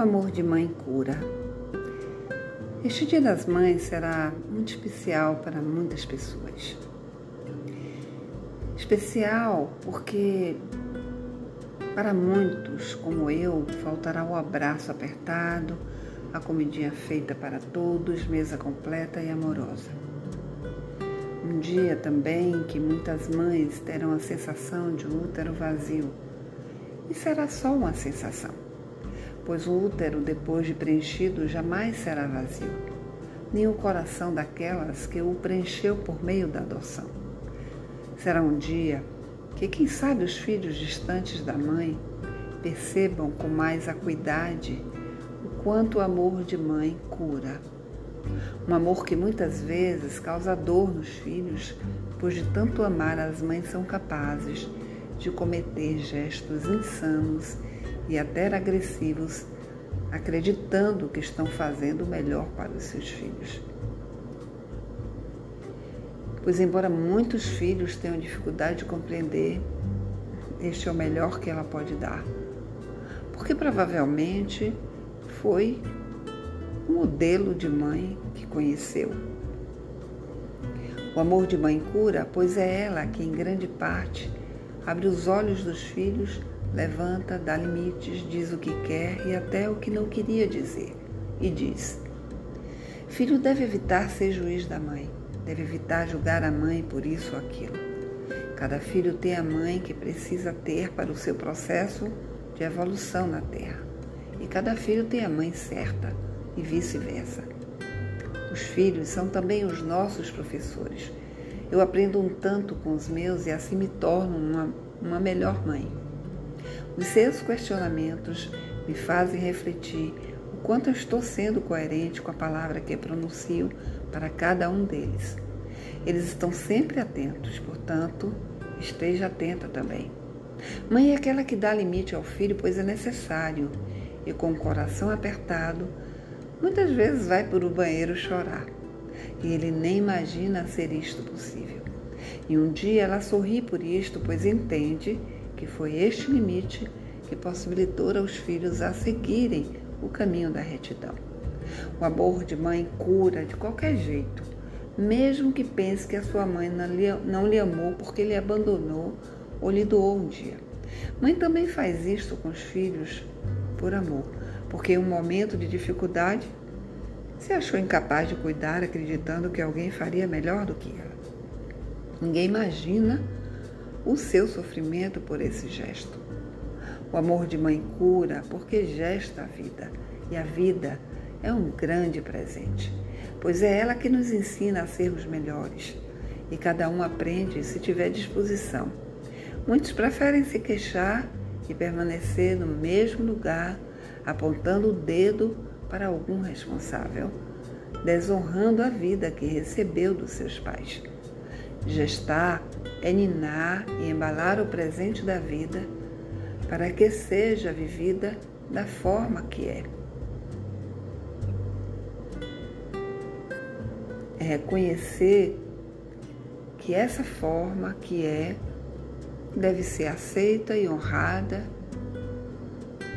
amor de mãe cura. Este Dia das Mães será muito especial para muitas pessoas. Especial porque para muitos, como eu, faltará o abraço apertado, a comidinha feita para todos, mesa completa e amorosa. Um dia também que muitas mães terão a sensação de útero vazio. E será só uma sensação pois o útero, depois de preenchido, jamais será vazio, nem o coração daquelas que o preencheu por meio da adoção. Será um dia que, quem sabe, os filhos distantes da mãe percebam com mais acuidade o quanto o amor de mãe cura. Um amor que muitas vezes causa dor nos filhos, pois de tanto amar as mães são capazes de cometer gestos insanos e até agressivos, acreditando que estão fazendo o melhor para os seus filhos. Pois, embora muitos filhos tenham dificuldade de compreender, este é o melhor que ela pode dar. Porque provavelmente foi o modelo de mãe que conheceu. O amor de mãe cura, pois é ela que, em grande parte, abre os olhos dos filhos Levanta, dá limites, diz o que quer e até o que não queria dizer. E diz: Filho deve evitar ser juiz da mãe, deve evitar julgar a mãe por isso ou aquilo. Cada filho tem a mãe que precisa ter para o seu processo de evolução na Terra. E cada filho tem a mãe certa e vice-versa. Os filhos são também os nossos professores. Eu aprendo um tanto com os meus e assim me torno uma, uma melhor mãe. Os seus questionamentos me fazem refletir o quanto eu estou sendo coerente com a palavra que pronuncio para cada um deles. Eles estão sempre atentos, portanto, esteja atenta também. Mãe é aquela que dá limite ao filho, pois é necessário, e com o coração apertado, muitas vezes vai para o banheiro chorar. E ele nem imagina ser isto possível. E um dia ela sorri por isto, pois entende que foi este limite que possibilitou aos filhos a seguirem o caminho da retidão. O amor de mãe cura de qualquer jeito, mesmo que pense que a sua mãe não lhe, amou porque lhe abandonou ou lhe doou um dia. Mãe também faz isto com os filhos por amor, porque em um momento de dificuldade se achou incapaz de cuidar, acreditando que alguém faria melhor do que ela. Ninguém imagina o seu sofrimento por esse gesto. O amor de mãe cura porque gesta a vida, e a vida é um grande presente, pois é ela que nos ensina a sermos melhores, e cada um aprende se tiver disposição. Muitos preferem se queixar e permanecer no mesmo lugar, apontando o dedo para algum responsável, desonrando a vida que recebeu dos seus pais. Gestar é ninar e embalar o presente da vida para que seja vivida da forma que é. É reconhecer que essa forma que é deve ser aceita e honrada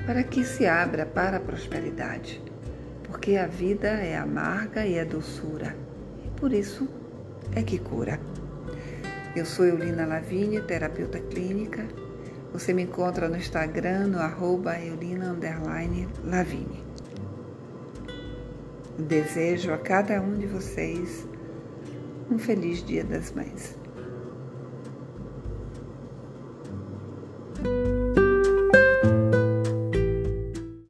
para que se abra para a prosperidade, porque a vida é amarga e é doçura, e por isso é que cura. Eu sou Eulina Lavigne, terapeuta clínica. Você me encontra no Instagram, no arroba Eulina Lavigne. Desejo a cada um de vocês um feliz Dia das Mães.